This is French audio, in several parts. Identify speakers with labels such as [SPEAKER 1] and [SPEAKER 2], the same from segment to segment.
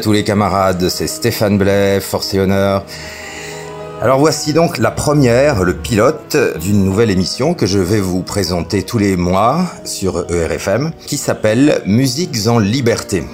[SPEAKER 1] tous les camarades, c'est Stéphane Blais, Force et Honneur. Alors voici donc la première, le pilote d'une nouvelle émission que je vais vous présenter tous les mois sur ERFM qui s'appelle Musiques en liberté.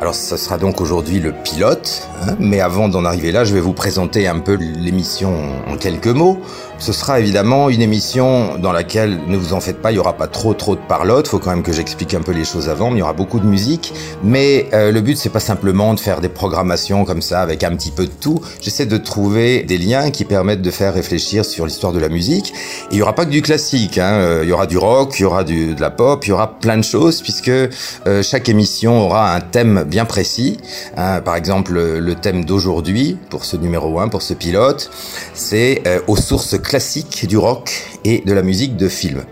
[SPEAKER 1] Alors ce sera donc aujourd'hui le pilote, mais avant d'en arriver là, je vais vous présenter un peu l'émission en quelques mots. Ce sera évidemment une émission dans laquelle, ne vous en faites pas, il y aura pas trop trop de parlotte. Faut quand même que j'explique un peu les choses avant. Mais il y aura beaucoup de musique. Mais euh, le but c'est pas simplement de faire des programmations comme ça avec un petit peu de tout. J'essaie de trouver des liens qui permettent de faire réfléchir sur l'histoire de la musique. Et il y aura pas que du classique. Hein. Euh, il y aura du rock, il y aura de la pop, il y aura plein de choses puisque euh, chaque émission aura un thème bien précis. Hein. Par exemple, le thème d'aujourd'hui pour ce numéro 1, pour ce pilote, c'est aux sources classique du rock et de la musique de film.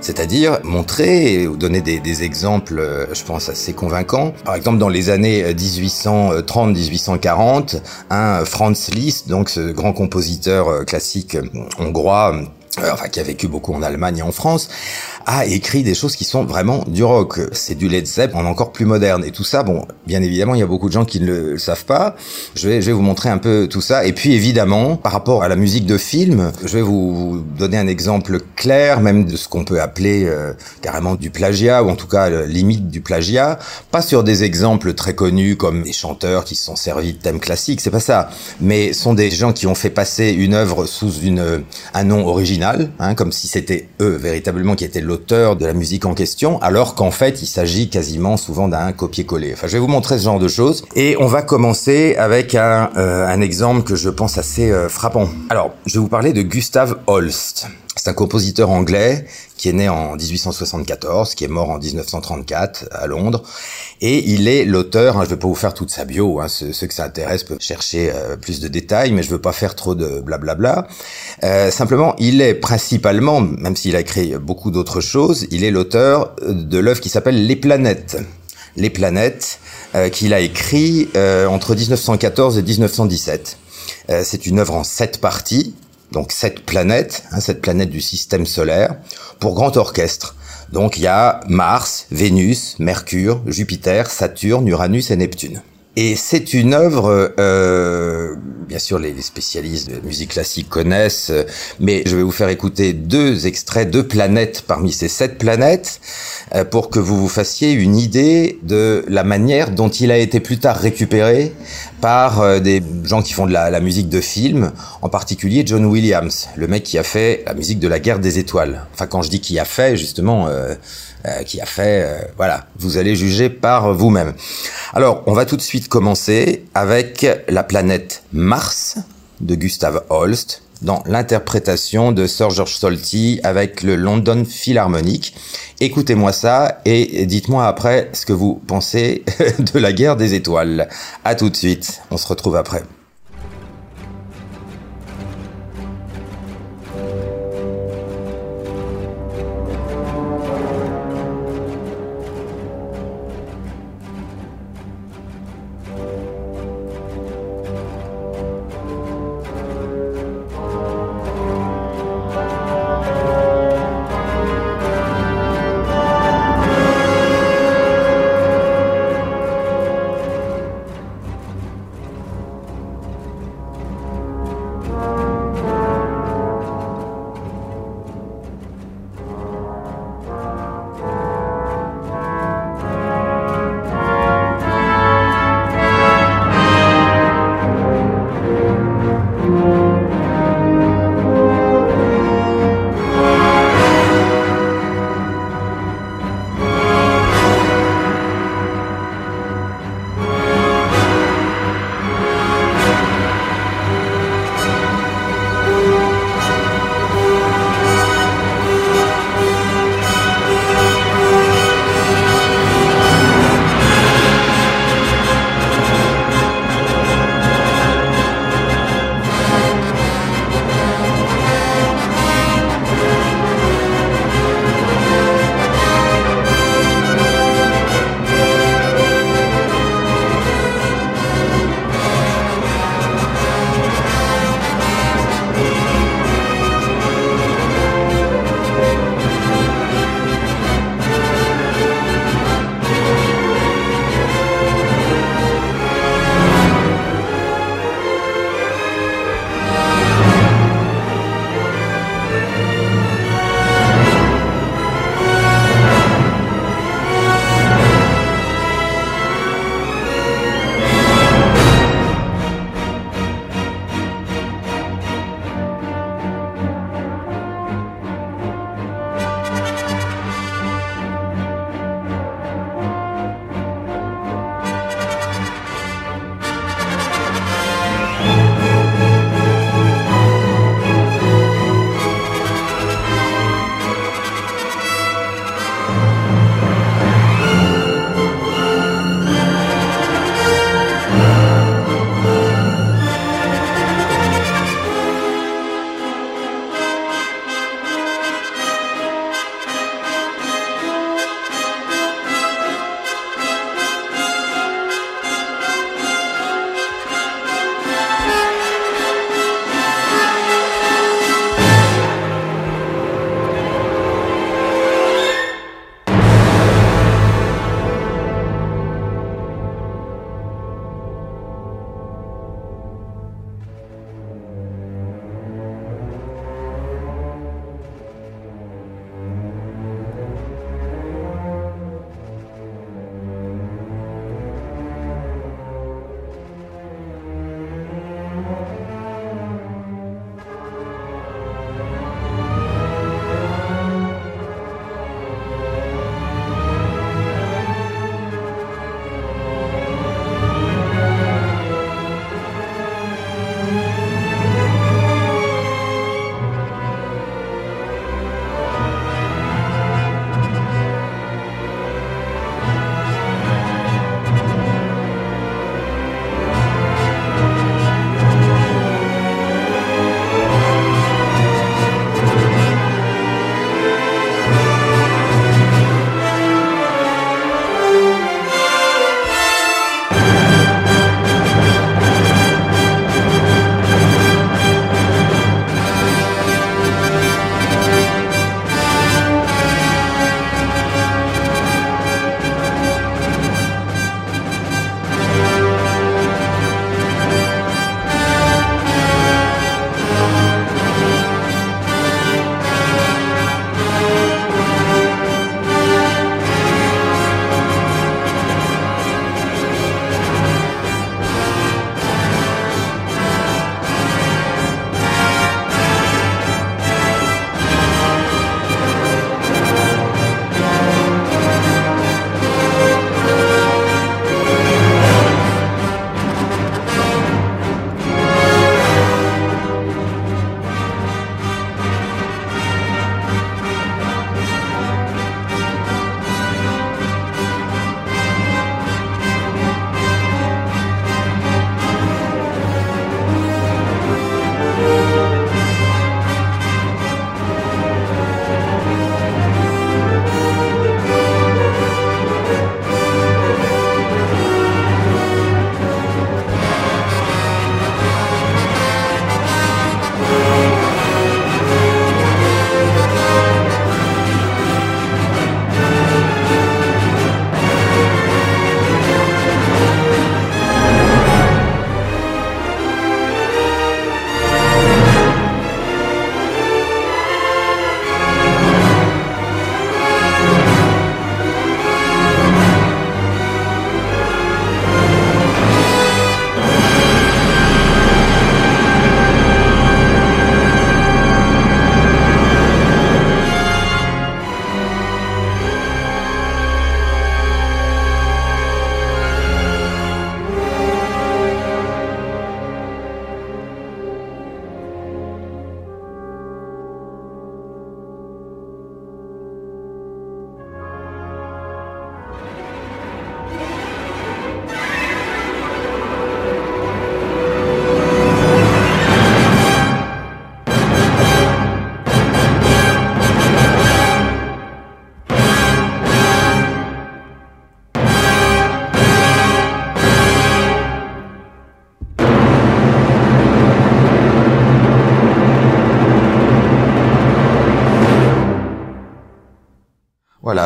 [SPEAKER 1] C'est-à-dire montrer ou donner des, exemples, euh, je pense, assez convaincants. Par exemple, dans les années 1830-1840, un Franz Liszt, donc ce grand compositeur euh, classique hongrois, euh, enfin qui a vécu beaucoup en Allemagne et en France, a écrit des choses qui sont vraiment du rock. C'est du Led Zeppelin encore plus moderne. Et tout ça, bon, bien évidemment, il y a beaucoup de gens qui ne le savent pas. Je vais, je vais vous montrer un peu tout ça. Et puis évidemment, par rapport à la musique de film, je vais vous donner un exemple clair, même de ce qu'on peut appeler euh, carrément du plagiat, ou en tout cas limite du plagiat. Pas sur des exemples très connus comme des chanteurs qui se sont servis de thèmes classiques, c'est pas ça. Mais sont des gens qui ont fait passer une œuvre sous une, un nom original, hein, comme si c'était eux véritablement qui étaient l'auteur de la musique en question, alors qu'en fait, il s'agit quasiment souvent d'un copier-coller. Enfin, je vais vous montrer ce genre de choses. Et on va commencer avec un, euh, exemple que je pense assez euh, frappant. Alors, je vais vous parler de Gustav Holst. C'est un compositeur anglais qui est né en 1874, qui est mort en 1934 à Londres, et il est l'auteur. Hein, je ne vais pas vous faire toute sa bio. Hein, ceux, ceux, que ça intéresse peuvent chercher euh, plus de détails, mais je veux pas faire trop de blablabla. Euh, simplement, il est principalement, même s'il a créé beaucoup d'autres choses, il est l'auteur de l'œuvre qui s'appelle Les planètes. Les planètes, euh, qu'il a écrit entre 1914 et 1917. Euh, c'est une œuvre en sept parties donc cette planète, hein, cette planète du système solaire, pour grand orchestre. Donc il y a Mars, Vénus, Mercure, Jupiter, Saturne, Uranus et Neptune. Et c'est une œuvre, euh, bien sûr les spécialistes de musique classique connaissent, mais je vais vous faire écouter deux extraits, deux planètes parmi ces sept planètes, euh, pour que vous vous fassiez une idée de la manière dont il a été plus tard récupéré par euh, des gens qui font de la, musique de film, en particulier John Williams, le mec qui a fait la musique de la guerre des étoiles. Enfin quand je dis qui a fait, justement... Euh, euh, qui a fait, voilà, vous allez juger par vous-même. Alors, on va tout de suite commencer avec la planète Mars de Gustav Holst dans l'interprétation de Sir George Solti avec le London Philharmonic. Écoutez-moi ça et dites-moi après ce que vous pensez de la guerre des étoiles. À tout de suite, on se retrouve après.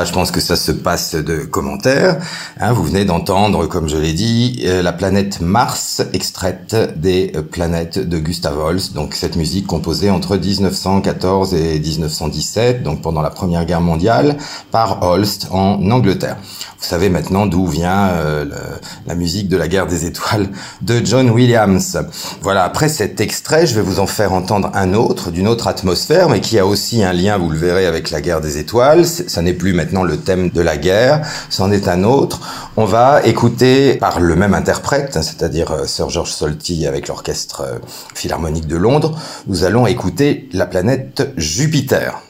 [SPEAKER 1] Je pense que ça se passe de commentaires. Hein, vous venez d'entendre, comme je l'ai dit, euh, la planète Mars extraite des euh, planètes de Gustav Holst. Donc cette musique composée entre 1914 et 1917, donc pendant la Première Guerre mondiale, par Holst en Angleterre. Savez maintenant d'où vient euh, la musique de la guerre des étoiles de John Williams. Voilà, après cet extrait, je vais vous en faire entendre un autre, d'une autre atmosphère, mais qui a aussi un lien, vous le verrez, avec la guerre des étoiles. Ça n'est plus maintenant le thème de la guerre, c'en est un autre. On va écouter par le même interprète, c'est-à-dire euh, Sir George Solti avec l'orchestre euh, philharmonique de Londres, nous allons écouter la planète Jupiter.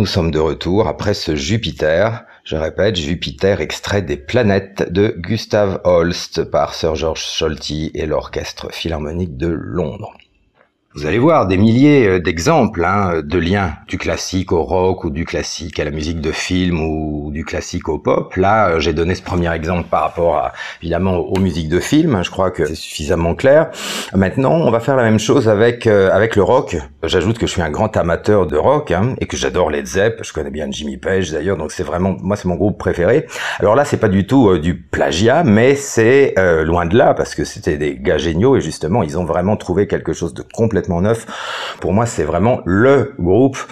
[SPEAKER 1] Nous sommes de retour après ce Jupiter. Je répète, Jupiter extrait des planètes de Gustav Holst par Sir George Solti et l'Orchestre Philharmonique de Londres. Vous allez voir des milliers euh, d'exemples hein, de liens du classique au rock ou du classique à la musique de film ou du classique au pop. Là, euh, j'ai donné ce premier exemple par rapport à, évidemment aux musiques de film. Je crois que c'est suffisamment clair. Maintenant, on va faire la même chose avec euh, avec le rock. J'ajoute que je suis un grand amateur de rock hein, et que j'adore Led Zepp. Je connais bien Jimmy Page d'ailleurs, donc c'est vraiment moi c'est mon groupe préféré. Alors là, c'est pas du tout du plagiat, mais c'est loin de là parce que c'était des gars géniaux et justement ils ont vraiment trouvé quelque chose de complètement neuf. Pour moi, c'est vraiment le groupe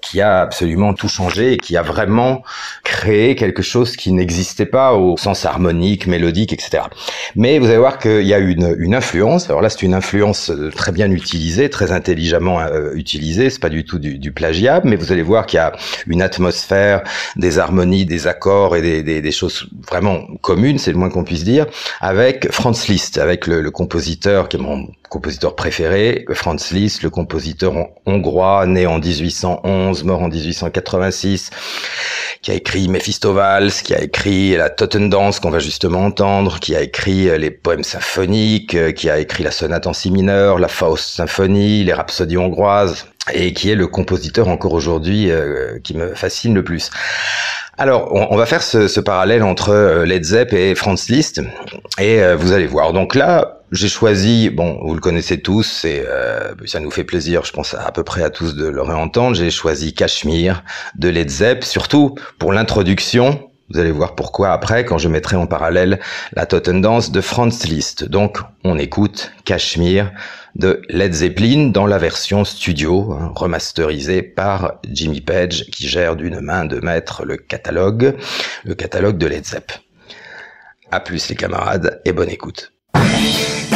[SPEAKER 1] qui a absolument tout changé et qui a vraiment créé quelque chose qui n'existait pas au sens harmonique, mélodique, etc. Mais vous allez voir qu'il y a une, une influence. Alors là, c'est une influence euh, très bien utilisée, très intelligemment euh, utilisée. C'est pas du tout du, du plagiat, mais vous allez voir qu'il y a une atmosphère, des harmonies, des accords et des, des, des choses vraiment communes, c'est le moins qu'on puisse dire, avec Franz Liszt, avec le, le compositeur qui est mon compositeur préféré, Franz Liszt, le compositeur hongrois, né en 1811, mort en 1886, qui a écrit Mephistopheles, qui a écrit la Totendance qu'on va justement entendre, qui a écrit les poèmes symphoniques, qui a écrit la sonate en si mineur, la Faust symphonie, les rhapsodies hongroises, et qui est le compositeur encore aujourd'hui euh, qui me fascine le plus. Alors, on, va faire ce, parallèle entre euh, Led Zepp et Franz Liszt, et euh, vous allez voir. Donc là, j'ai choisi, bon, vous le connaissez tous, et euh, ça nous fait plaisir, je pense à, peu près à tous de le réentendre. J'ai choisi Cachemire de Led Zepp, surtout pour l'introduction. Vous allez voir pourquoi après, quand je mettrai en parallèle la Totendance de Franz Liszt. Donc, on écoute Cachemire de Led Zeppelin dans la version studio, hein, remasterisée par Jimmy Page, qui gère d'une main de maître le catalogue, le catalogue de Led Zepp. À plus les camarades et bonne écoute.
[SPEAKER 2] The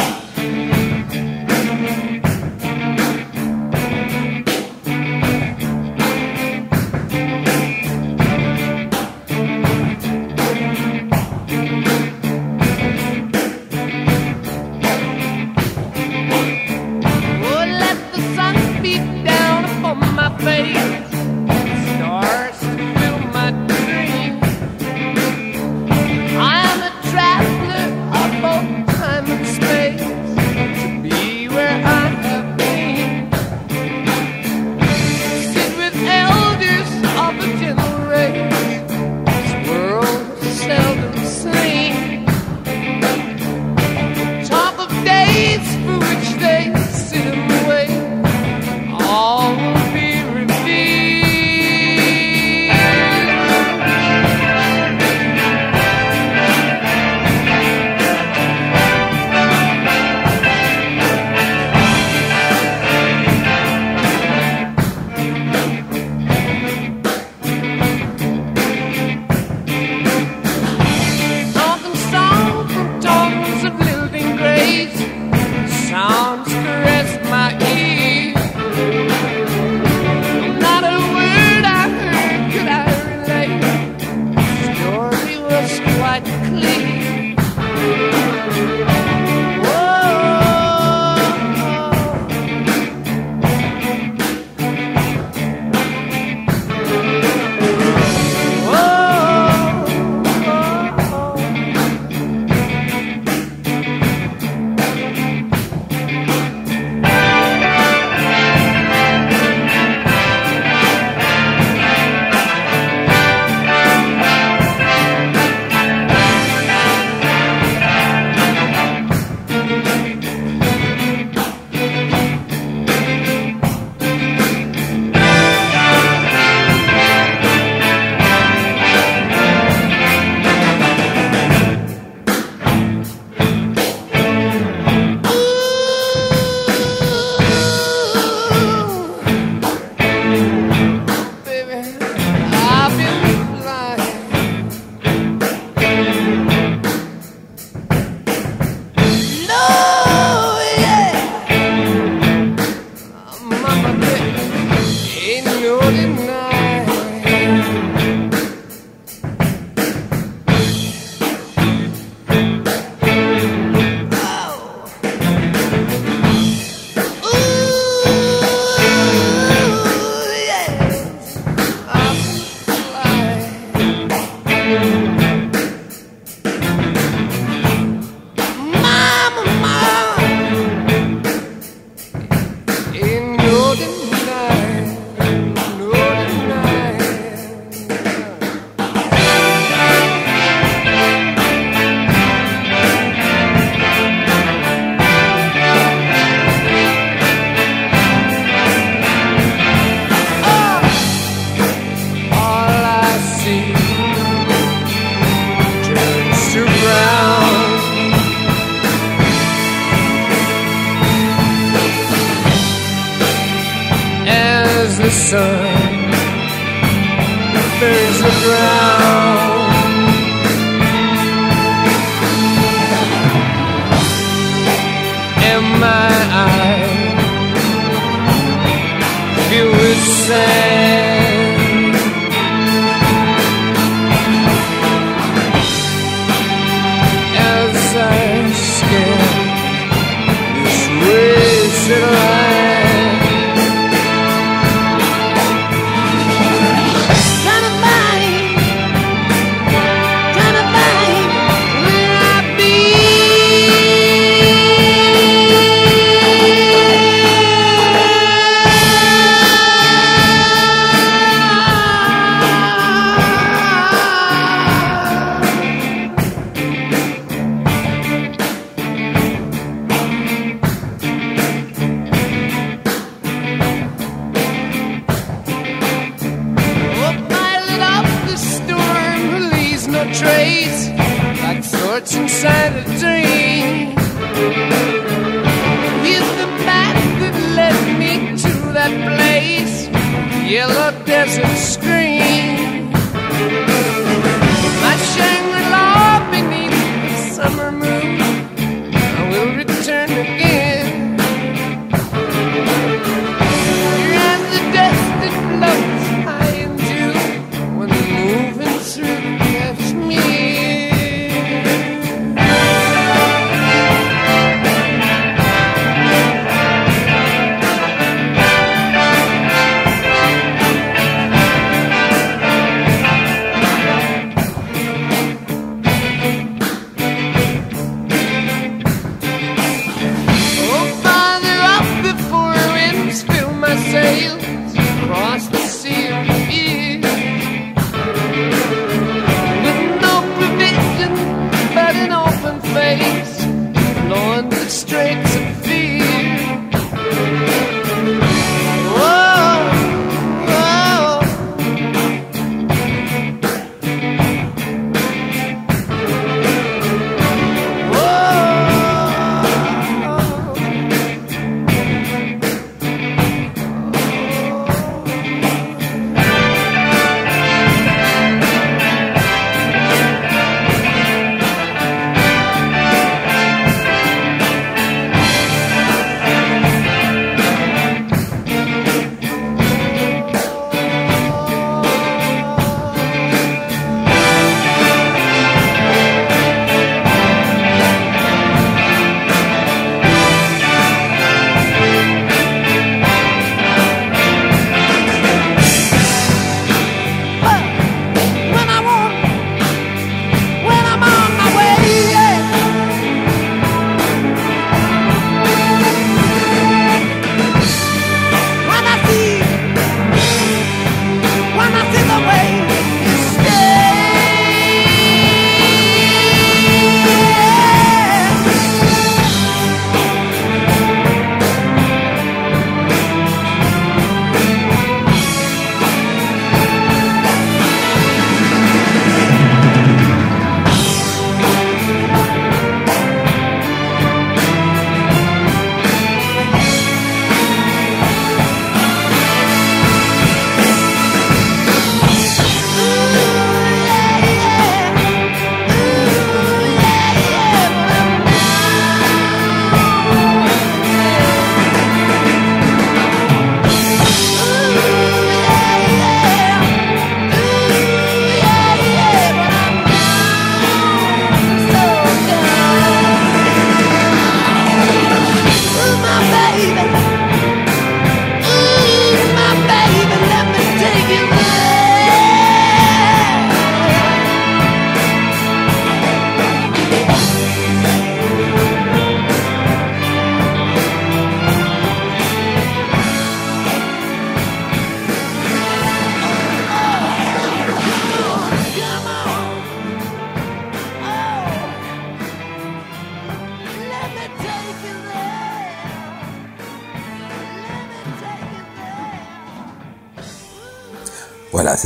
[SPEAKER 2] yellow desert screen.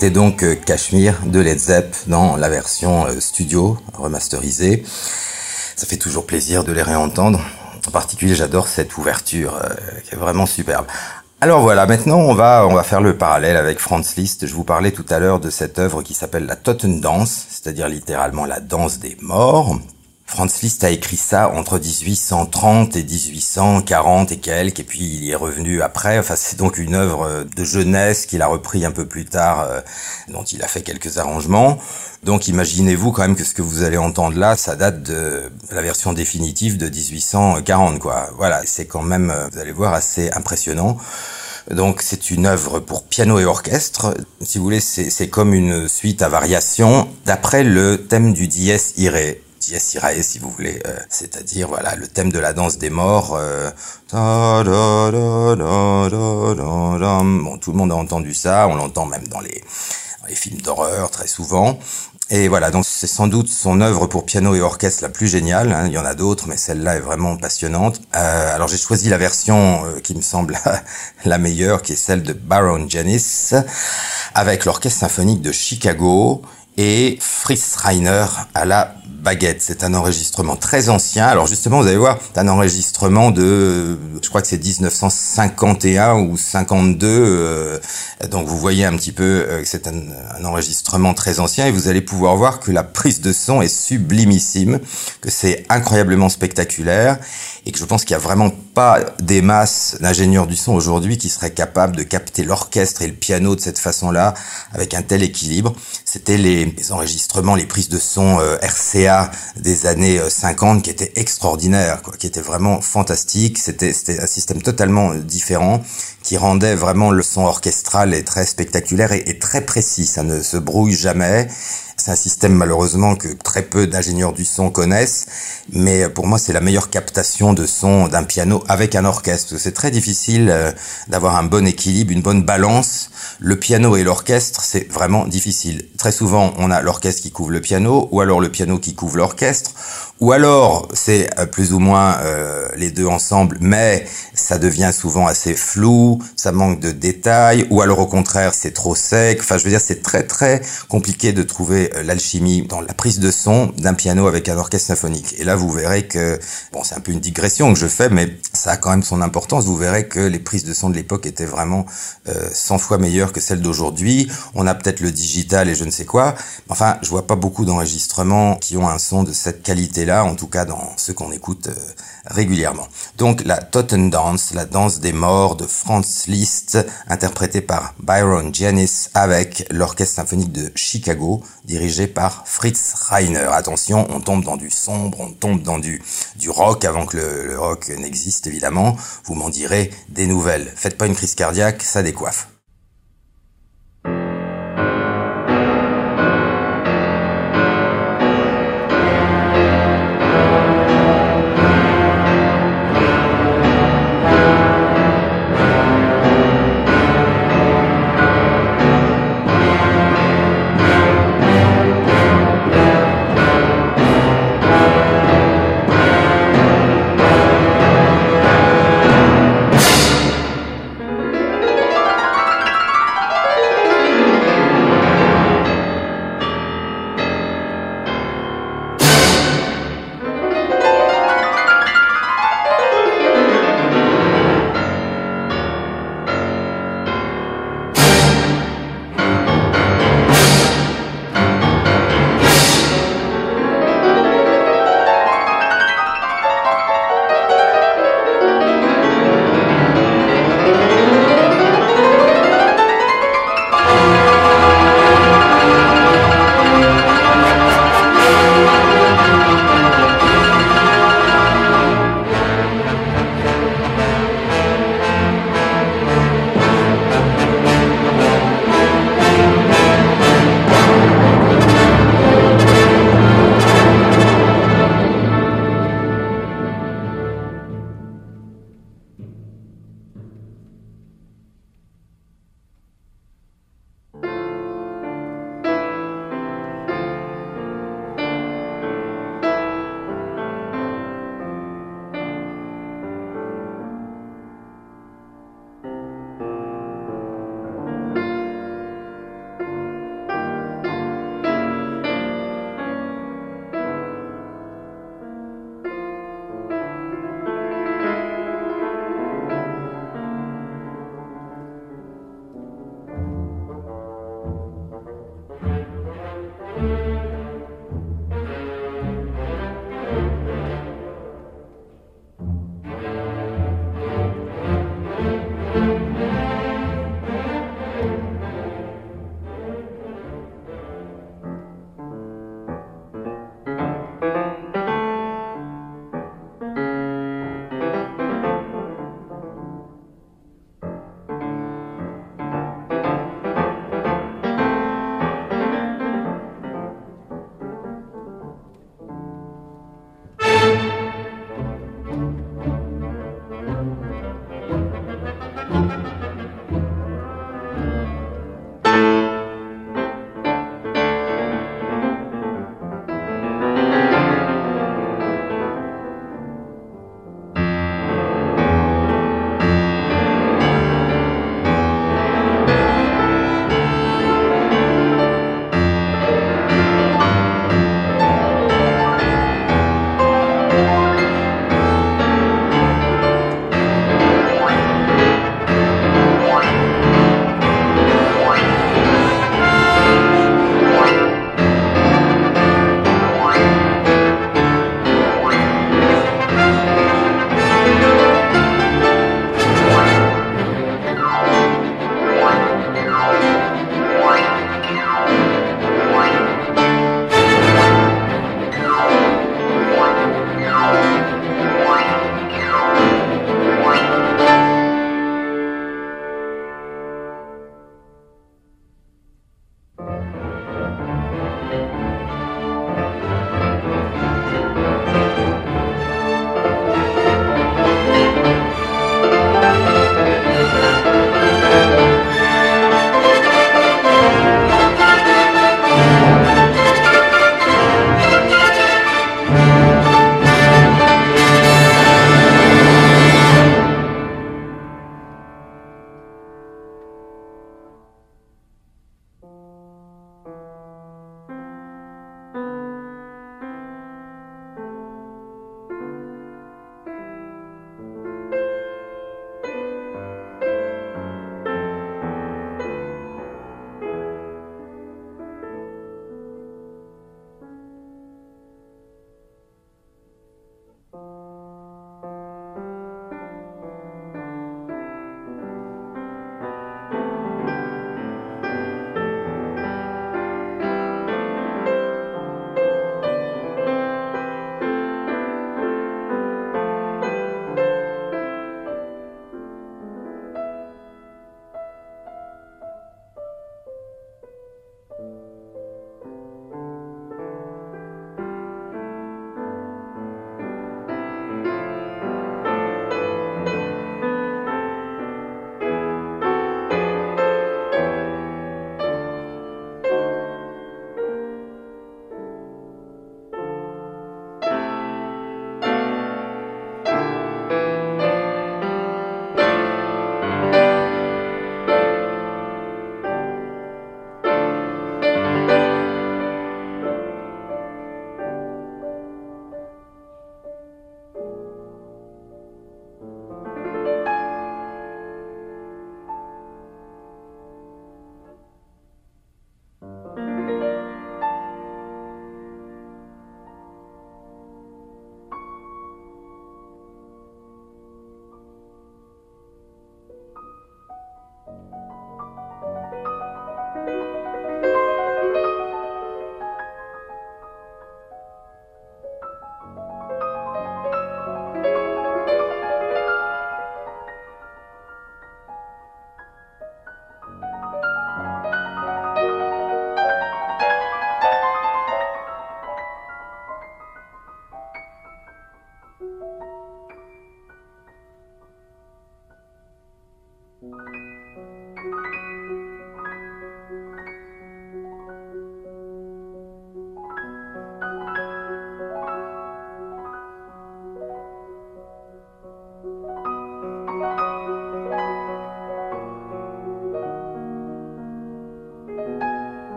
[SPEAKER 1] C'était donc euh, Cashmere de Led Zepp dans la version euh, studio remasterisée. Ça fait toujours plaisir de les réentendre. En particulier, j'adore cette ouverture euh, qui est vraiment superbe. Alors voilà, maintenant on va on va faire le parallèle avec Franz Liszt. Je vous parlais tout à l'heure de cette œuvre qui s'appelle la Totendance, c'est-à-dire littéralement la danse des morts. Franz Liszt a écrit ça entre 1830 et 1840 et quelques, et puis il y est revenu après. Enfin, c'est donc une œuvre de jeunesse qu'il a repris un peu plus tard, euh, dont il a fait quelques arrangements. Donc imaginez-vous quand même que ce que vous allez entendre là, ça date de la version définitive de 1840, quoi. Voilà, c'est quand même, euh, vous allez voir, assez impressionnant. Donc c'est une œuvre pour piano et orchestre. Si vous voulez, c'est comme une suite à variations d'après le thème du dies irae. Dies Irae si vous voulez, euh, c'est-à-dire voilà le thème de la danse des morts. Euh, bon, tout le monde a entendu ça, on l'entend même dans les, dans les films d'horreur très souvent. Et voilà, donc c'est sans doute son œuvre pour piano et orchestre la plus géniale. Hein. Il y en a d'autres, mais celle-là est vraiment passionnante. Euh, alors j'ai choisi la version euh, qui me semble la meilleure, qui est celle de Baron Janis, avec l'orchestre symphonique de Chicago et Fritz Reiner à la baguette. C'est un enregistrement très ancien. Alors justement, vous allez voir, c'est un enregistrement de, je crois que c'est 1951 ou 52. Euh, donc vous voyez un petit peu euh, que c'est un, enregistrement très ancien et vous allez pouvoir voir que la prise de son est sublimissime, que c'est incroyablement spectaculaire et que je pense qu'il n'y a vraiment pas des masses d'ingénieurs du son aujourd'hui qui seraient capables de capter l'orchestre et le piano de cette façon-là avec un tel équilibre. C'était les, enregistrements, les prises de son euh, RCA des années 50 euh, qui étaient extraordinaires, quoi, qui étaient vraiment fantastiques. C'était un système totalement euh, différent qui rendait vraiment le son orchestral très spectaculaire et, très précis. Ça ne se brouille jamais. C'est un système malheureusement que très peu d'ingénieurs du son connaissent, mais pour moi c'est la meilleure captation de son d'un piano avec un orchestre. C'est très difficile euh, d'avoir un bon équilibre, une bonne balance. Le piano et l'orchestre, c'est vraiment difficile. Très souvent, on a l'orchestre qui couvre le piano, ou alors le piano qui couvre l'orchestre, ou alors c'est euh, plus ou moins euh, les deux ensemble, mais ça devient souvent assez flou, ça manque de détails, ou alors au contraire c'est trop sec. Enfin, je veux dire, c'est très très compliqué de trouver euh, l'alchimie dans la prise de son d'un piano avec un orchestre symphonique. Et là, vous verrez que bon, c'est un peu une digression que je fais, mais ça a quand même son importance. Vous verrez que les prises de son de l'époque étaient vraiment euh, 100 fois meilleures que celles d'aujourd'hui. On a peut-être le digital et je ne sais quoi. Enfin, je vois pas beaucoup d'enregistrements qui ont un son de cette qualité-là, en tout cas dans ceux qu'on écoute euh, régulièrement. Donc la Totendance, la danse des morts de Franz Liszt, interprétée par Byron Janis avec l'orchestre symphonique de Chicago, dirigé par Fritz Reiner. Attention, on tombe dans du sombre, on tombe dans du, du rock avant que le rock n'existe évidemment. Vous m'en direz des nouvelles. Faites pas une crise cardiaque, ça décoiffe.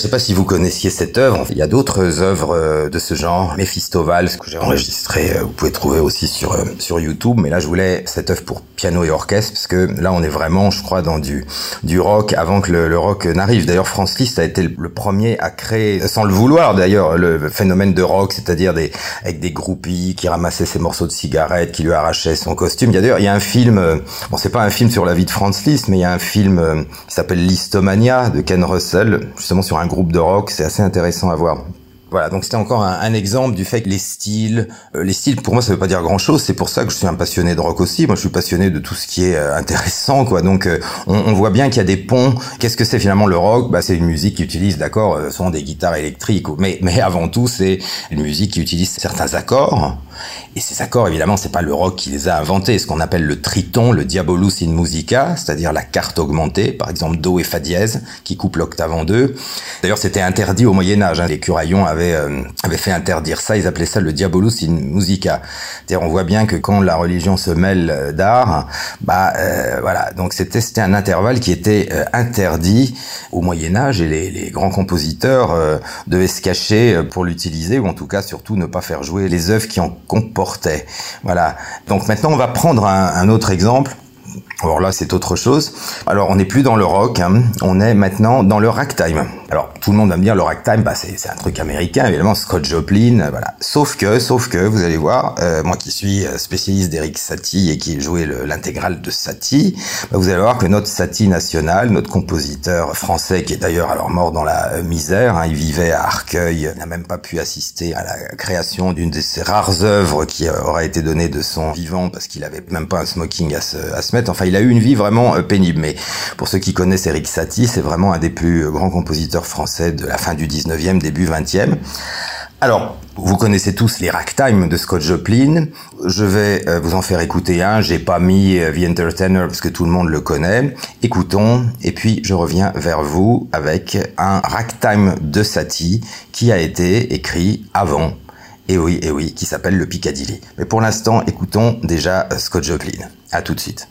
[SPEAKER 1] Je ne sais pas si vous connaissiez cette œuvre. Il y a d'autres œuvres euh, de ce genre, Mephistoval, ce que j'ai enregistré, euh, vous pouvez trouver aussi sur euh, sur YouTube. Mais là, je voulais cette œuvre pour piano et orchestre, parce que là, on est vraiment, je crois, dans du du rock avant que le, rock n'arrive. D'ailleurs, Franz Liszt a été le premier à créer, sans le vouloir d'ailleurs, le phénomène de rock, c'est-à-dire des avec des groupies qui ramassaient ses morceaux de cigarettes, qui lui arrachaient son costume. Il y a d'ailleurs, il y a un film, bon, c'est pas un film sur la vie de Franz Liszt, mais il y a un film qui s'appelle Listomania de Ken Russell, justement sur un groupe de rock, c'est assez intéressant à voir. Voilà, donc c'était encore un, exemple du fait que les styles, euh, les styles pour moi ça veut pas dire grand chose. C'est pour ça que je suis un passionné de rock aussi. Moi je suis passionné de tout ce qui est euh, intéressant, quoi. Donc euh, on, voit bien qu'il y a des ponts. Qu'est-ce que c'est finalement le rock? Bah c'est une musique qui utilise, d'accord, souvent des guitares électriques, mais mais avant tout c'est une musique qui utilise certains accords et ces accords, évidemment, c'est pas le rock qui les a inventés. Ce qu'on appelle le triton, le diabolus in musica, c'est-à-dire la carte augmentée, par exemple do et fa dièse, qui coupe l'octave en deux. D'ailleurs, c'était interdit au Moyen Âge. Hein. Les curaillons avaient, euh, avaient fait interdire ça. Ils appelaient ça le diabolus in musica. C'est-à-dire, on voit bien que quand la religion se mêle euh, d'art, bah euh, voilà. Donc c'était c'était un intervalle qui était euh, interdit au Moyen Âge et les, les grands compositeurs devaient se cacher pour l'utiliser ou en tout cas surtout ne pas faire jouer les œuvres qui en comportait. Voilà. Donc maintenant, on va prendre un, autre exemple. Alors là, c'est autre chose. Alors, on n'est plus dans le rock, hein. on est maintenant dans le ragtime. Alors, tout le monde va me dire le ragtime, bah, c'est un truc américain, évidemment, Scott Joplin, euh, voilà. Sauf que, sauf que, vous allez voir, euh, moi qui suis euh, spécialiste d'Eric Satie et qui joué l'intégrale de Satie, bah, vous allez voir que notre Satie national, notre compositeur français, qui est d'ailleurs alors mort dans la misère, hein, il vivait à Arcueil, n'a même pas pu assister à la création d'une de ses rares œuvres qui aurait été donnée de son vivant parce qu'il avait même pas un smoking à se, à se mettre. Enfin, il a eu une vie vraiment pénible. Mais pour ceux qui connaissent Eric Satie, c'est vraiment un des plus grands compositeurs français de la fin du 19e, début 20e. Alors, vous connaissez tous les ragtime de Scott Joplin. Je vais euh, vous en faire écouter un. J'ai pas mis euh, The Entertainer parce que tout le monde le connaît. Écoutons. Et puis, je reviens vers vous avec un ragtime de Satie qui a été écrit avant. Et oui, et oui, qui s'appelle le Piccadilly. Mais pour l'instant, écoutons déjà euh, Scott Joplin. À tout de suite.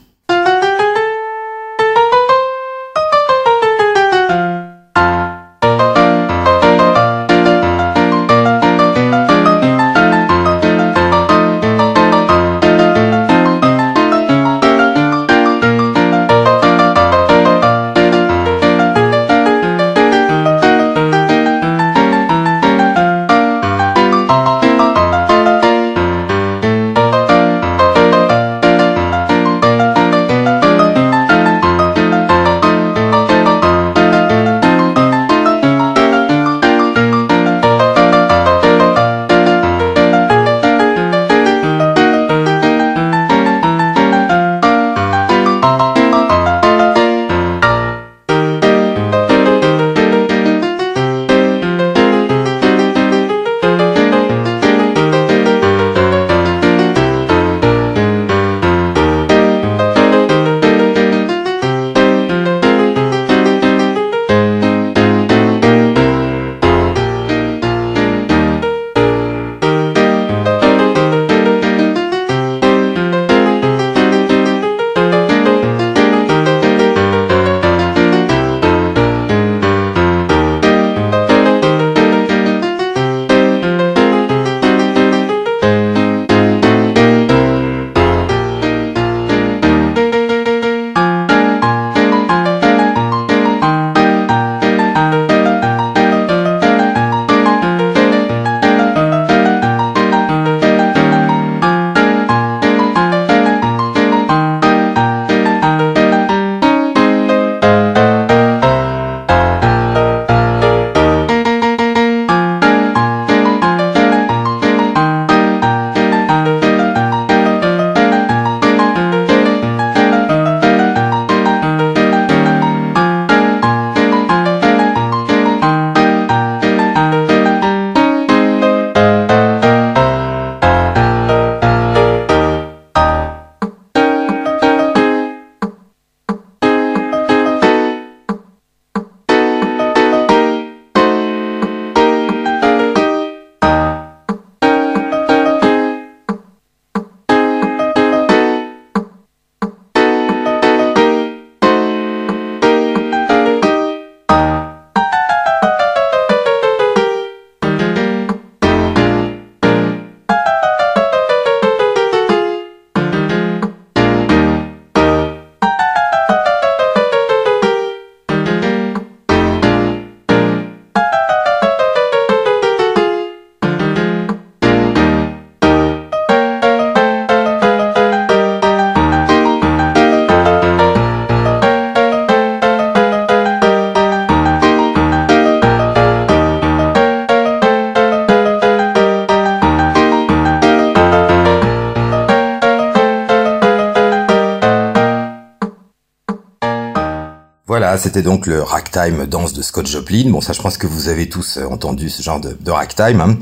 [SPEAKER 1] C'était donc le ragtime danse de Scott Joplin. Bon, ça, je pense que vous avez tous euh, entendu ce genre de, ragtime. Hein.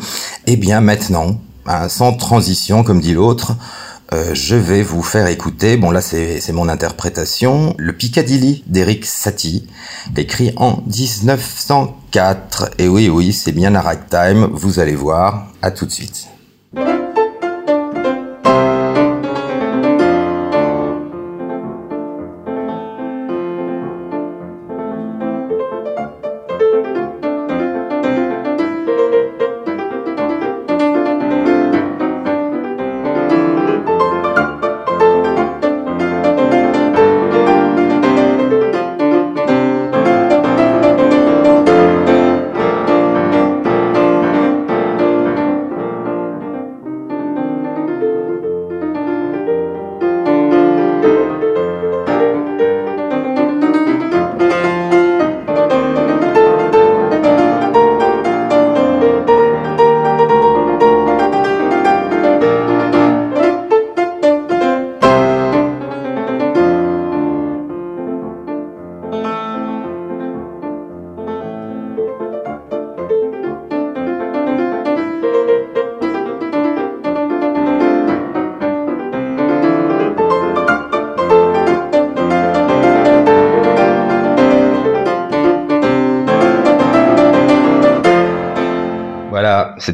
[SPEAKER 1] Eh bien, maintenant, hein, sans transition, comme dit l'autre, euh, je vais vous faire écouter, bon là c'est mon interprétation, le Piccadilly d'Eric Satie, écrit en 1904. Et oui, oui, c'est bien un ragtime, vous allez voir, à tout de suite.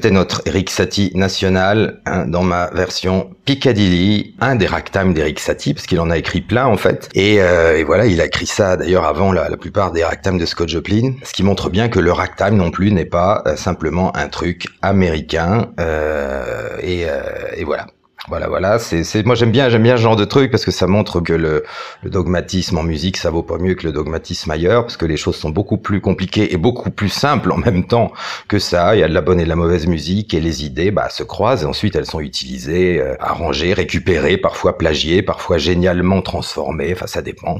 [SPEAKER 1] C'était notre Eric Satie national hein, dans ma version Piccadilly, un des ragtime d'Eric Satie, parce qu'il en a écrit plein en fait. Et, euh, voilà, il a écrit ça d'ailleurs avant la, plupart des ragtime de Scott Joplin, ce qui montre bien que le ragtime non plus n'est pas euh, simplement un truc américain. Euh, et voilà. Voilà, voilà. C'est, moi j'aime bien, j'aime bien ce genre de truc parce que ça montre que le, le, dogmatisme en musique, ça vaut pas mieux que le dogmatisme ailleurs, parce que les choses sont beaucoup plus compliquées et beaucoup plus simples en même temps que ça. Il y a de la bonne et de la mauvaise musique et les idées, bah, se croisent et ensuite elles sont utilisées, euh, arrangées, récupérées, parfois plagiées, parfois génialement transformées. Enfin, ça dépend.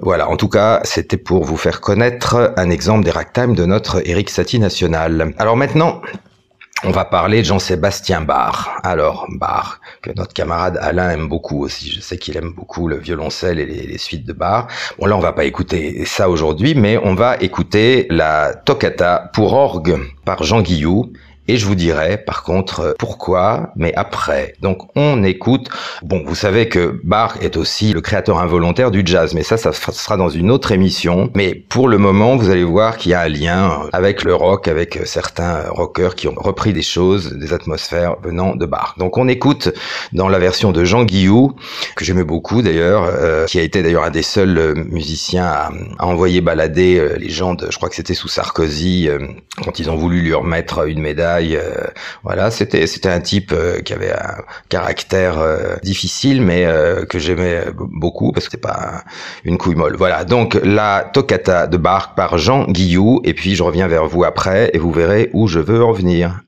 [SPEAKER 1] Voilà. En tout cas, c'était pour vous faire connaître un exemple des ragtime de notre Eric Satie national. Alors maintenant on va parler de Jean-Sébastien Bach. Alors, Bach, que notre camarade Alain aime beaucoup aussi. Je sais qu'il aime beaucoup le violoncelle et les, suites de Bach. Bon, là, on va pas écouter ça aujourd'hui, mais on va écouter la toccata pour orgue par Jean Guillou et je vous dirai par contre pourquoi, mais après. Donc on écoute. Bon, vous savez que Bach est aussi le créateur involontaire du jazz, mais ça, ça sera dans une autre émission. Mais pour le moment, vous allez voir qu'il y a un lien avec le rock, avec certains rockers qui ont repris des choses, des atmosphères venant de Bach. Donc on écoute dans la version de Jean Guillou, que j'aimais beaucoup d'ailleurs, euh, qui a été d'ailleurs un des seuls musiciens à, envoyer balader euh, les gens de, je crois que c'était sous Sarkozy, euh, quand ils ont voulu lui remettre une médaille euh, voilà, c'était un type euh, qui avait un caractère euh, difficile, mais que j'aimais beaucoup parce que c'était pas une couille molle. Voilà, donc la toccata de Bach par Jean Guillou, et puis je reviens vers vous après et vous verrez où je veux en venir.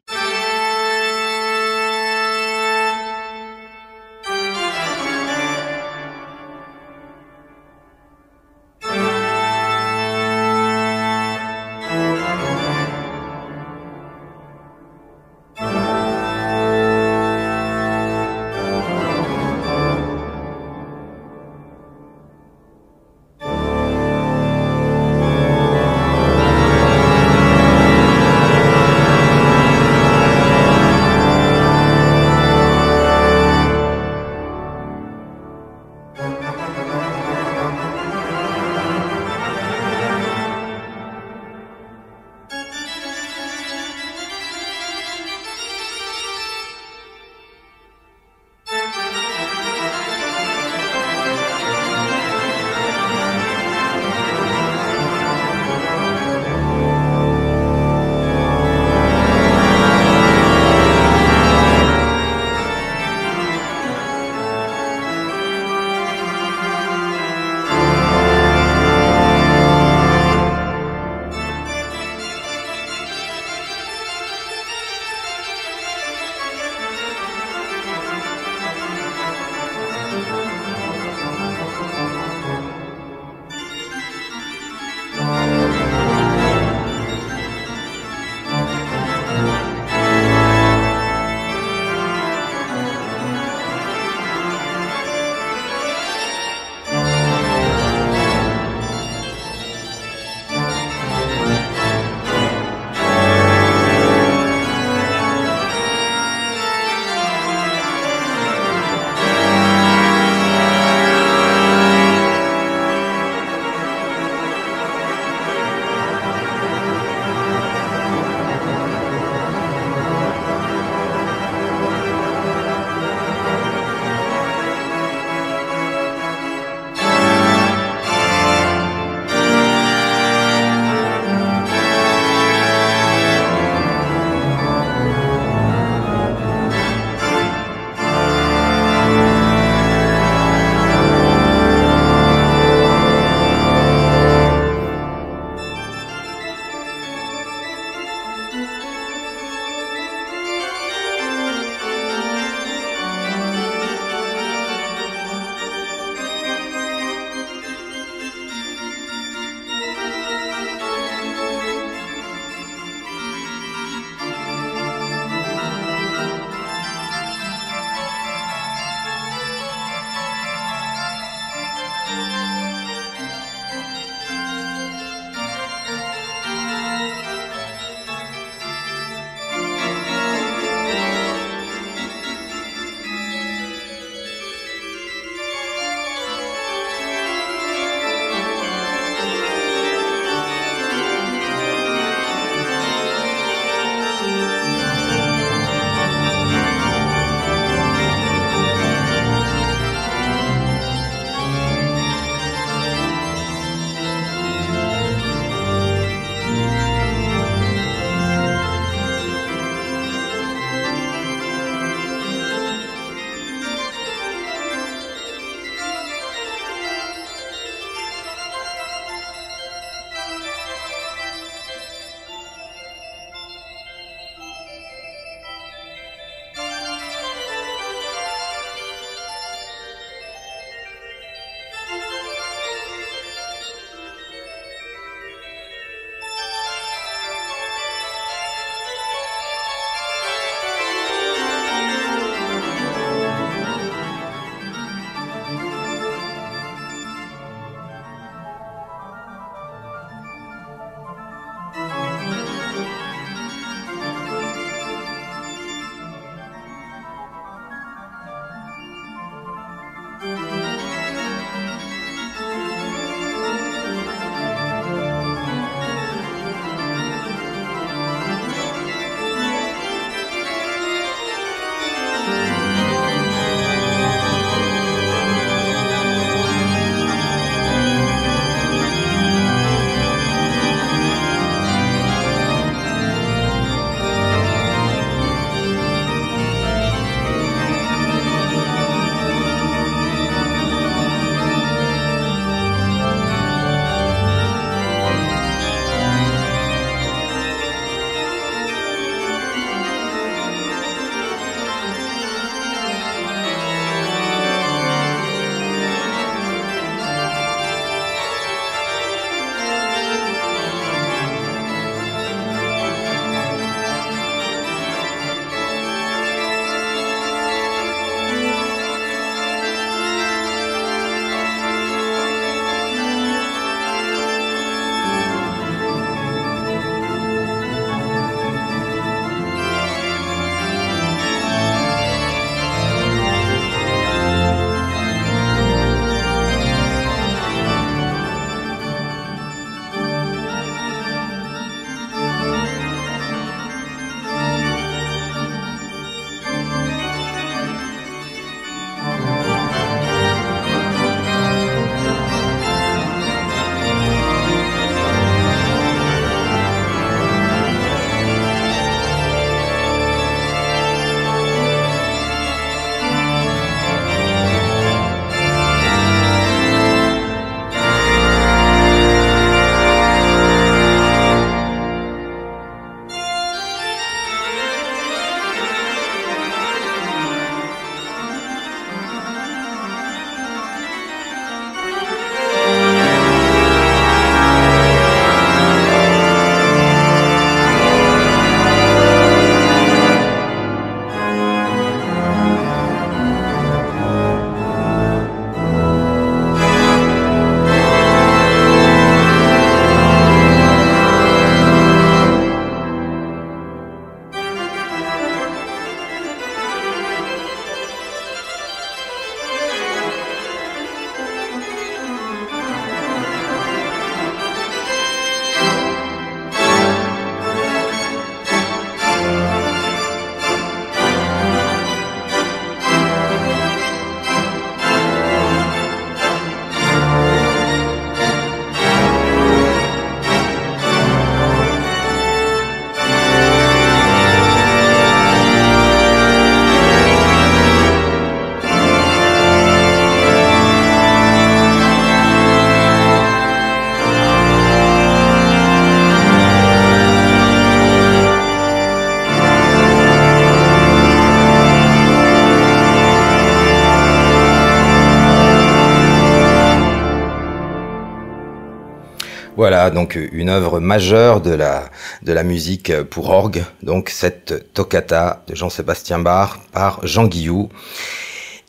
[SPEAKER 1] Donc une œuvre majeure de la, de la musique pour orgue, donc cette toccata de Jean-Sébastien Bach par Jean Guillou.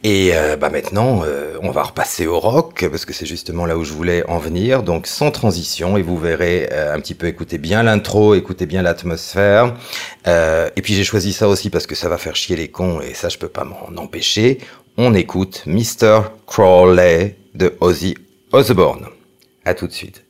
[SPEAKER 1] Et euh, bah maintenant, euh, on va repasser au rock, parce que c'est justement là où je voulais en venir, donc sans transition, et vous verrez euh, un petit peu, écoutez bien l'intro, écoutez bien l'atmosphère. et puis j'ai choisi ça aussi parce que ça va faire chier les cons, et ça je peux pas m'en empêcher. On écoute Mr. Crawley de Ozzy Osbourne. À tout de suite.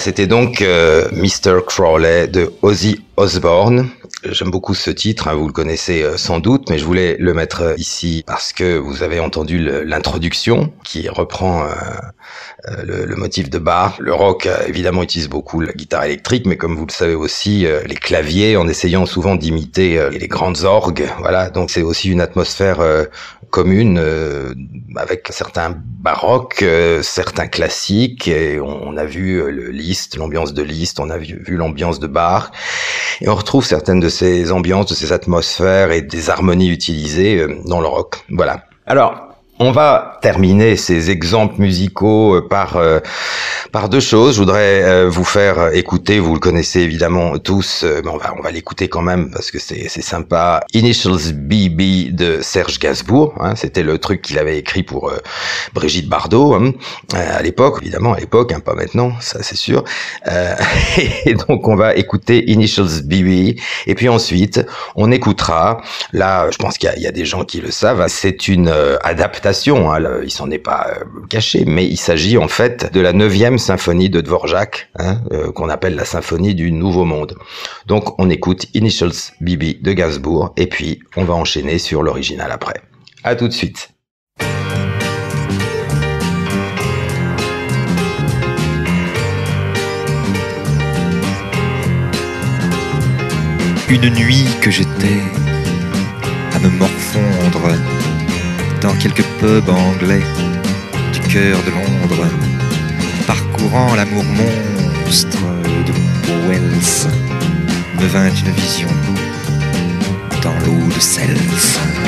[SPEAKER 1] C'était donc euh, Mr. Crowley de Ozzy Osbourne. J'aime beaucoup ce titre, hein, vous le connaissez euh, sans doute, mais je voulais le mettre euh, ici parce que vous avez entendu l'introduction qui reprend euh, le, le, motif de Bach. Le rock évidemment utilise beaucoup la guitare électrique, mais comme vous le savez aussi, les claviers en essayant souvent d'imiter les grandes orgues. Voilà, donc c'est aussi une atmosphère commune avec certains baroques, certains classiques. Et on, a vu le Liszt, l'ambiance de Liszt, on a vu, vu l'ambiance de Bach, et on retrouve certaines de ces ambiances, de ces atmosphères et des harmonies utilisées euh, dans le rock. Voilà. Alors, on va terminer ces exemples musicaux euh, par euh, par deux choses. Je voudrais euh, vous faire écouter, vous le connaissez évidemment tous, mais on va on va l'écouter quand même parce que c'est c'est sympa. Initials BB de Serge Gainsbourg, hein, c'était le truc qu'il avait écrit pour Brigitte Bardot hein, à l'époque, évidemment à l'époque, hein, pas maintenant, ça c'est sûr. et donc on va écouter Initials BB et puis ensuite on écoutera. Là, je pense qu'il y, y a, des gens qui le savent. C'est une adaptation Hein, il s'en est pas euh, caché, mais il s'agit en fait de la neuvième symphonie de Dvorak, hein, euh, qu'on appelle la symphonie du Nouveau Monde. Donc on écoute Initials Bibi de Gainsbourg, et puis on va enchaîner sur l'original après. À tout de suite.
[SPEAKER 3] Une nuit que j'étais à me morfondre dans quelques pubs anglais du cœur de Londres, parcourant l'amour monstre de Wells, me vint une vision dans l'eau de Self.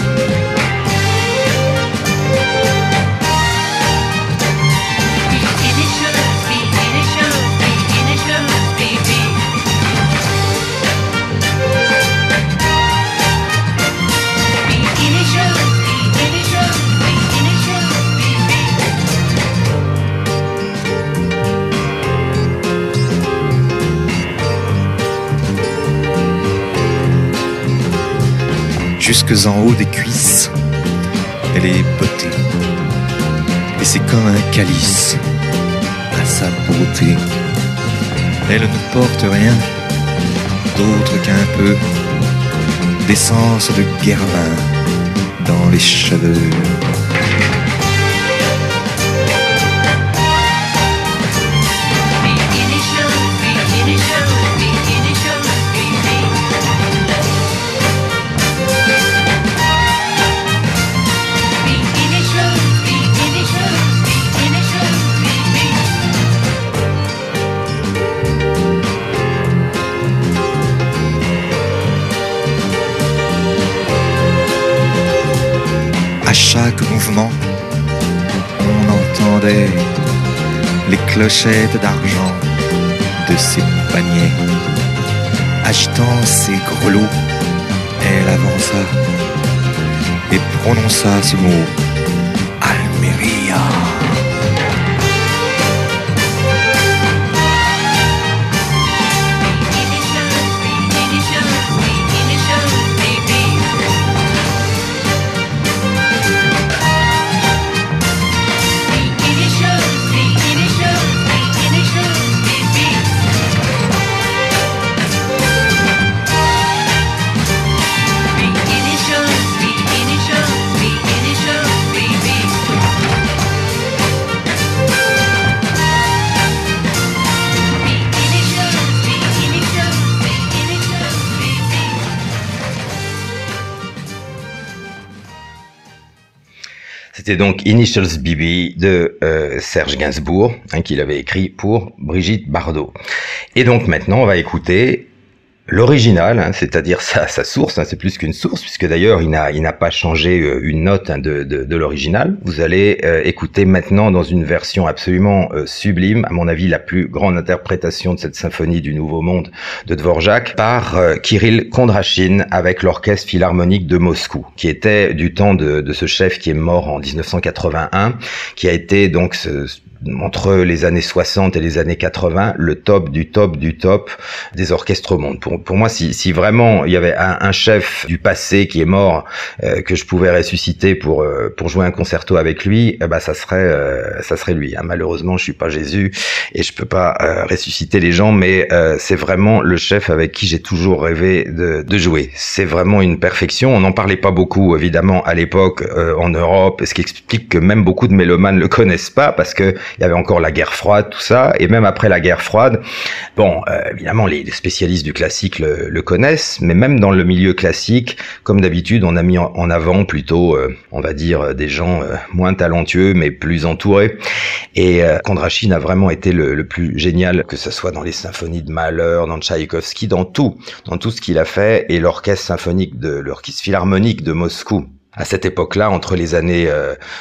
[SPEAKER 3] Jusque en haut des cuisses. Elle est beauté. Et c'est comme un calice à sa beauté. Elle ne porte rien d'autre qu'un peu d'essence de guerlin dans les cheveux. Chaque mouvement, on entendait les clochettes d'argent de ses paniers. Agitant ses grelots, elle avança et prononça ce mot
[SPEAKER 1] C'était donc Initials BB de euh, Serge Gainsbourg, hein, qu'il avait écrit pour Brigitte Bardot. Et donc maintenant, on va écouter l'original, hein, c'est-à-dire sa, sa source, hein, c'est plus qu'une source, puisque d'ailleurs il n'a pas changé euh, une note hein, de, de, de l'original. Vous allez euh, écouter maintenant dans une version absolument euh, sublime, à mon avis la plus grande interprétation de cette symphonie du Nouveau Monde de Dvorak par Kirill Kondrashin avec l'orchestre philharmonique de Moscou, qui était du temps de, de, ce chef qui est mort en 1981, qui a été donc ce, entre les années 60 et les années 80 le top du top du top des orchestres au monde. Pour, pour moi, si, si vraiment il y avait un, un, chef du passé qui est mort euh, que je pouvais ressusciter pour euh, pour jouer un concerto avec lui, eh ben ça serait euh, ça serait lui. Hein. Malheureusement, je suis pas Jésus et je peux pas euh, ressusciter les gens, mais euh, c'est vraiment le chef avec qui j'ai toujours rêvé de, de jouer. C'est vraiment une perfection. On n'en parlait pas beaucoup évidemment à l'époque en Europe, ce qui explique que même beaucoup de mélomanes le connaissent pas parce que il y avait encore la guerre froide, tout ça, et même après la guerre froide, bon, euh, évidemment, les, spécialistes du classique le, le, connaissent, mais même dans le milieu classique, comme d'habitude, on a mis en, avant plutôt, euh, on va dire, des gens euh, moins talentueux, mais plus entourés. Et euh, Kondrashin a vraiment été le, le, plus génial, que ce soit dans les symphonies de Mahler, dans Tchaïkovski, dans tout, dans tout ce qu'il a fait, et l'orchestre symphonique de l'orchestre philharmonique de Moscou à cette époque-là, entre les années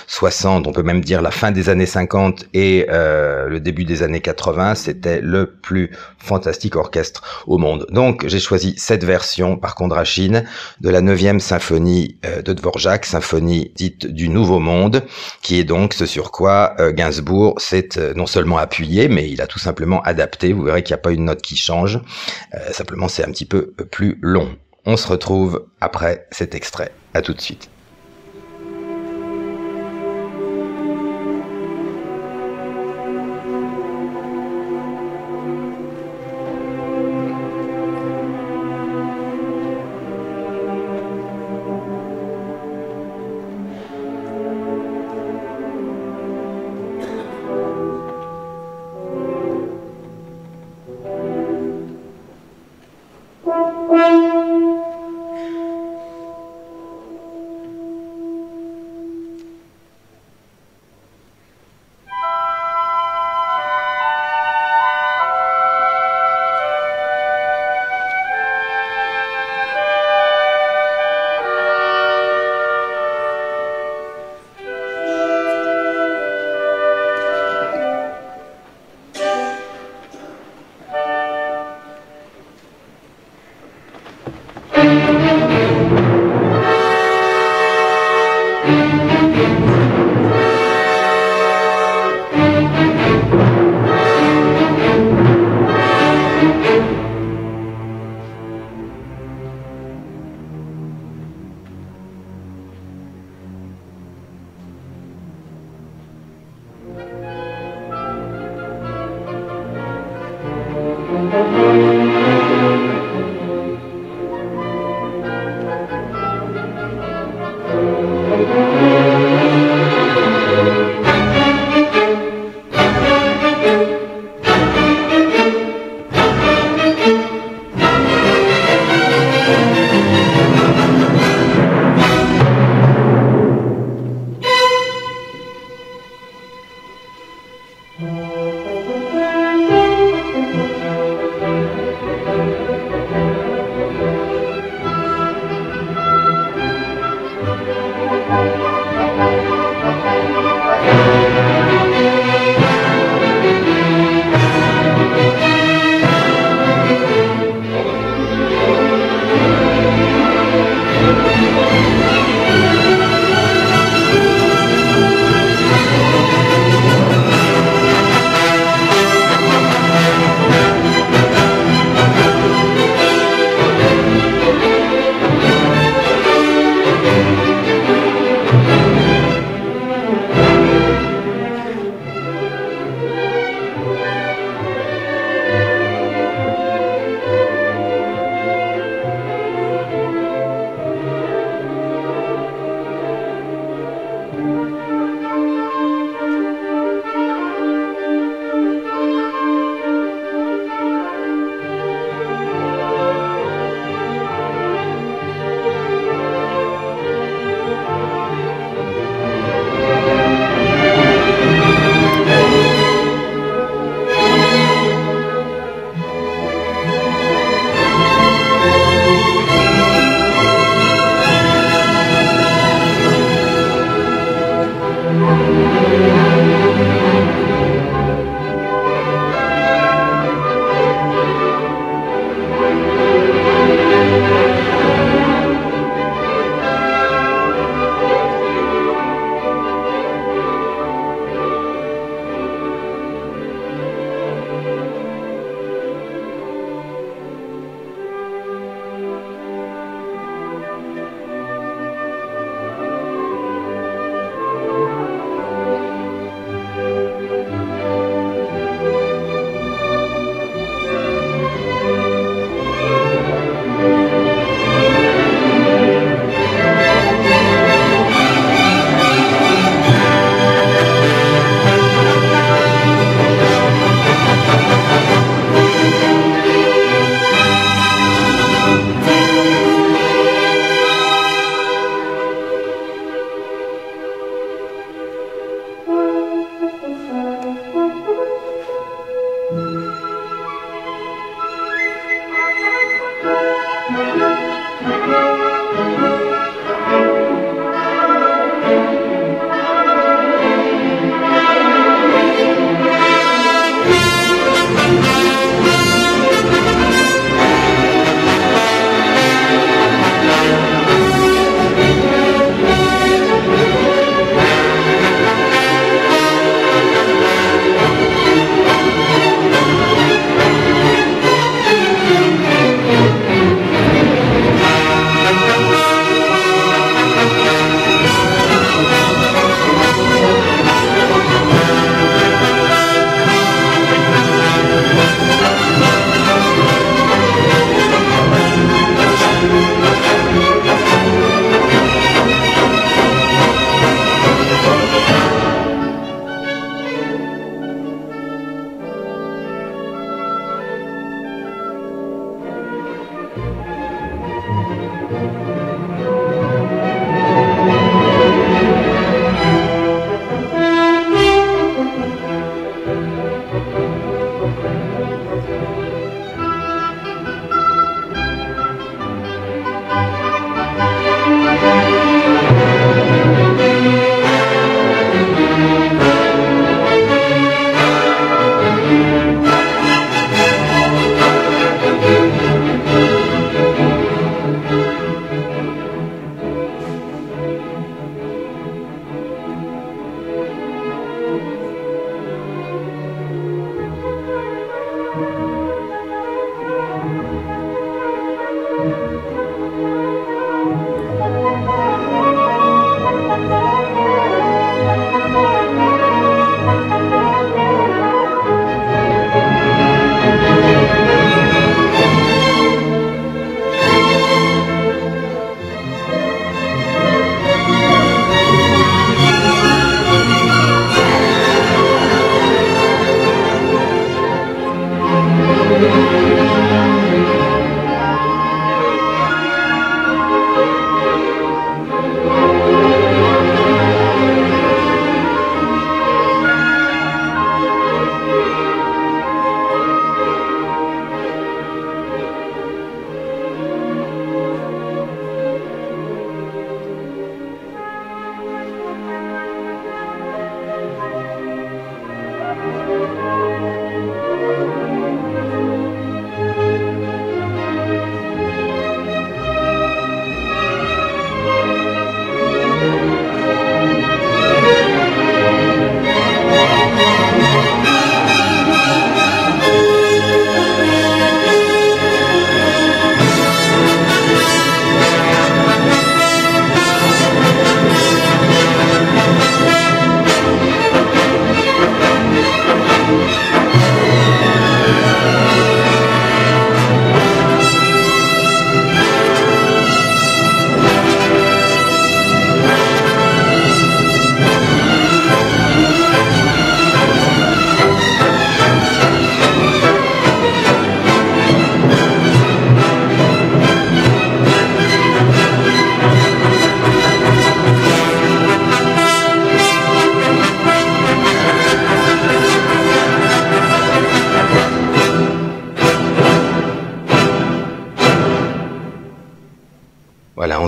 [SPEAKER 1] 60, euh, on peut même dire la fin des années 50 et euh, le début des années 80, c'était le plus fantastique orchestre au monde. Donc j'ai choisi cette version par Kondrashin de la 9e symphonie euh, de Dvorak, symphonie dite du Nouveau Monde, qui est donc ce sur quoi Gainsbourg s'est non seulement appuyé, mais il a tout simplement adapté. Vous verrez qu'il n'y a pas une note qui change, simplement c'est un petit peu plus long. On se retrouve après cet extrait. À tout de suite.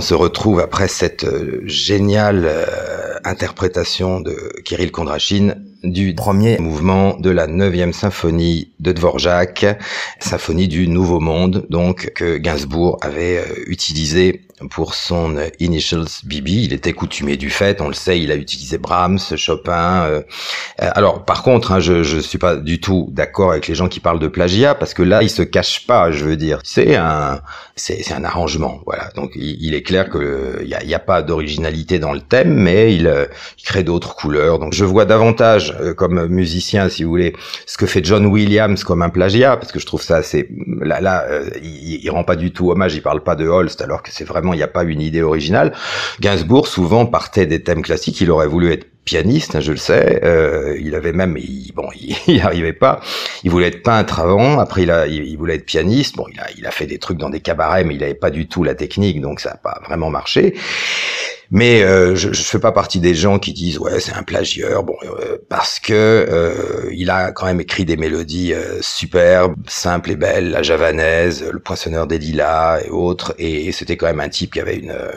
[SPEAKER 1] Se retrouve après cette euh, géniale euh, interprétation de Kirill Kondrachin du premier mouvement de la neuvième symphonie de Dvorak, symphonie du Nouveau Monde, donc que Gainsbourg avait euh, utilisé pour son Initials BB. Il était coutumier du fait, on le sait, il a utilisé Brahms, Chopin. Alors, par contre, hein, je je suis pas du tout d'accord avec les gens qui parlent de plagiat parce que là, il se cache pas. Je veux dire, c'est un c'est un arrangement, voilà. Donc, il, est clair que il y a, y a, pas d'originalité dans le thème, mais il, il crée d'autres couleurs. Donc, je vois davantage euh, comme musicien, si vous voulez, ce que fait John Williams comme un plagiat, parce que je trouve ça assez... Là, là euh, il, il, rend pas du tout hommage, il parle pas de Holst, alors que c'est vraiment, il n'y a pas une idée originale. Gainsbourg, souvent, partait des thèmes classiques, il aurait voulu être pianiste, hein, je le sais. Euh, il avait même, il, bon, il n'y arrivait pas. Il voulait être peintre avant. Après, il a, il, voulait être pianiste. Bon, il a, il a fait des trucs dans des cabarets, mais il n'avait pas du tout la technique, donc ça n'a pas vraiment marché. Mais euh, je ne fais pas partie des gens qui disent ouais c'est un plagieur, bon euh, parce que euh, il a quand même écrit des mélodies euh, superbes, simples et belles, la javanaise, le poinçonneur des lilas et autres, et, c'était quand même un type qui avait une euh,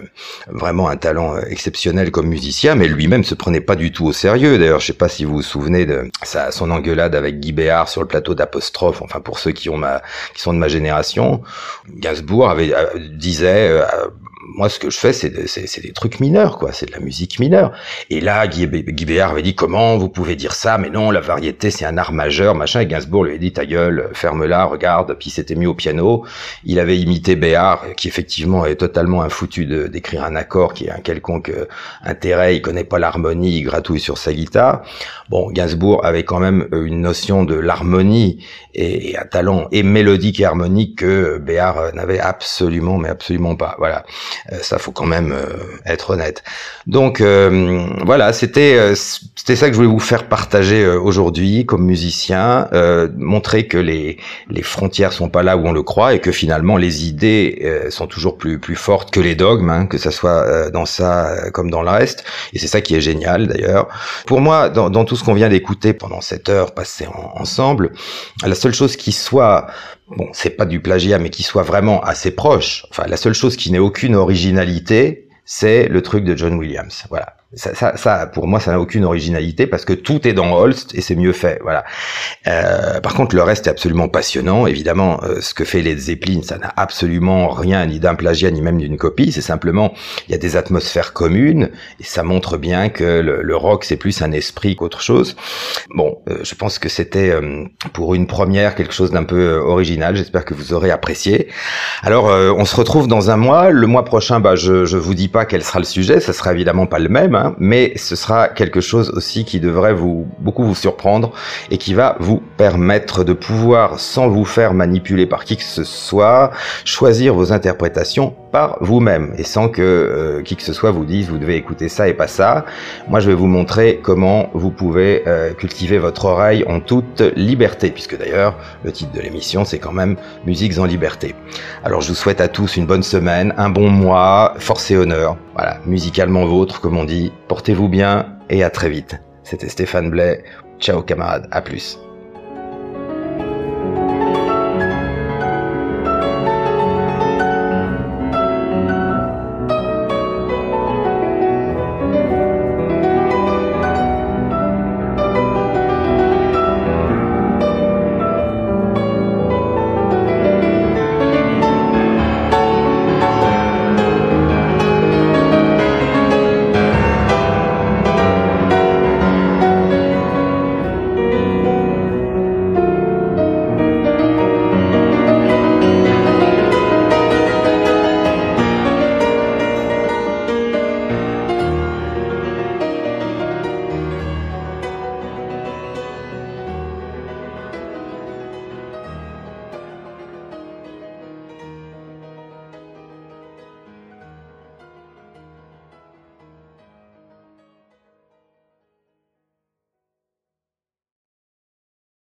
[SPEAKER 1] vraiment un talent exceptionnel comme musicien, mais lui-même se prenait pas du tout au sérieux. D'ailleurs, je sais pas si vous vous souvenez de sa, son engueulade avec Guy Béard sur le plateau d'Apostrophe. Enfin pour ceux qui ont ma qui sont de ma génération, Gainsbourg avait disait moi, ce que je fais, c'est des trucs mineurs, quoi. C'est de la musique mineure. Et là, Guy, Béard avait dit comment vous pouvez dire ça? Mais non, la variété, c'est un art majeur, machin. Et Gainsbourg lui a dit ta gueule, ferme-la, regarde. Puis s'était mis au piano. Il avait imité Béard, qui effectivement est totalement infoutu d'écrire un accord qui a un quelconque euh, intérêt. Il connaît pas l'harmonie, il gratouille sur sa guitare. Bon, Gainsbourg avait quand même euh, une notion de l'harmonie et, un talent et mélodique et harmonique que Béard euh, n'avait absolument, mais absolument pas. Voilà. Euh, ça faut quand même euh, être honnête. Donc euh, voilà, c'était c'était ça que je voulais vous faire partager aujourd'hui comme musicien, montrer que les les frontières sont pas là où on le croit et que finalement les idées sont toujours plus plus fortes que les dogmes, hein, que ça soit dans ça comme dans le reste. Et c'est ça qui est génial d'ailleurs. Pour moi, dans, dans tout ce qu'on vient d'écouter pendant cette heure passée ensemble, la seule chose qui soit bon, c'est pas du plagiat, mais qui soit vraiment assez proche. Enfin, la seule chose qui n'ait aucune originalité, c'est le truc de John Williams. Voilà ça, ça, ça, pour moi, ça n'a aucune originalité parce que tout est dans Holst et c'est mieux fait. Voilà. Euh, par contre, le reste est absolument passionnant. Évidemment, euh, ce que fait Led Zeppelin, ça n'a absolument rien ni d'un plagiat ni même d'une copie. C'est simplement, il y a des atmosphères communes et ça montre bien que le, le rock c'est plus un esprit qu'autre chose. Bon, euh, je pense que c'était euh, pour une première quelque chose d'un peu euh, original. J'espère que vous aurez apprécié. Alors, on se retrouve dans un mois. Le mois prochain, bah, je, je vous dis pas quel sera le sujet. Ça sera évidemment pas le même. Hein. Mais ce sera quelque chose aussi qui devrait vous beaucoup vous surprendre et qui va vous permettre de pouvoir, sans vous faire manipuler par qui que ce soit, choisir vos interprétations par vous-même et sans que euh, qui que ce soit vous dise vous devez écouter ça et pas ça. Moi, je vais vous montrer comment vous pouvez euh, cultiver votre oreille en toute liberté, puisque d'ailleurs le titre de l'émission c'est quand même Musiques en liberté. Alors, je vous souhaite à tous une bonne semaine, un bon mois, force et honneur. Voilà, musicalement vôtre, comme on dit. Portez-vous bien et à très vite. C'était Stéphane Blais. Ciao camarades, à plus.